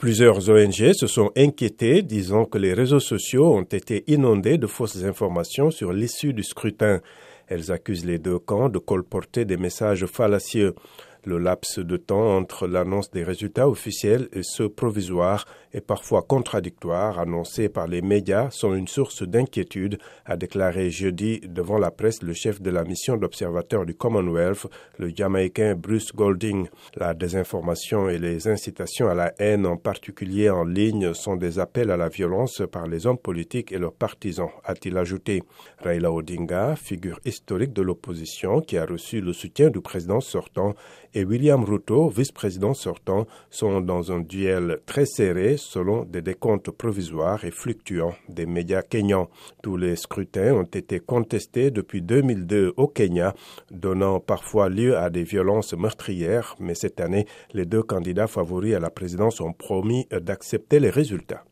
Plusieurs ONG se sont inquiétées, disant que les réseaux sociaux ont été inondés de fausses informations sur l'issue du scrutin. Elles accusent les deux camps de colporter des messages fallacieux. Le laps de temps entre l'annonce des résultats officiels et ceux provisoires et parfois contradictoires annoncés par les médias sont une source d'inquiétude, a déclaré jeudi devant la presse le chef de la mission d'observateur du Commonwealth, le Jamaïcain Bruce Golding. La désinformation et les incitations à la haine, en particulier en ligne, sont des appels à la violence par les hommes politiques et leurs partisans, a-t-il ajouté. Raila Odinga, figure historique de l'opposition qui a reçu le soutien du président sortant, et William Ruto, vice-président sortant, sont dans un duel très serré selon des décomptes provisoires et fluctuants des médias kenyans. Tous les scrutins ont été contestés depuis 2002 au Kenya, donnant parfois lieu à des violences meurtrières, mais cette année, les deux candidats favoris à la présidence ont promis d'accepter les résultats.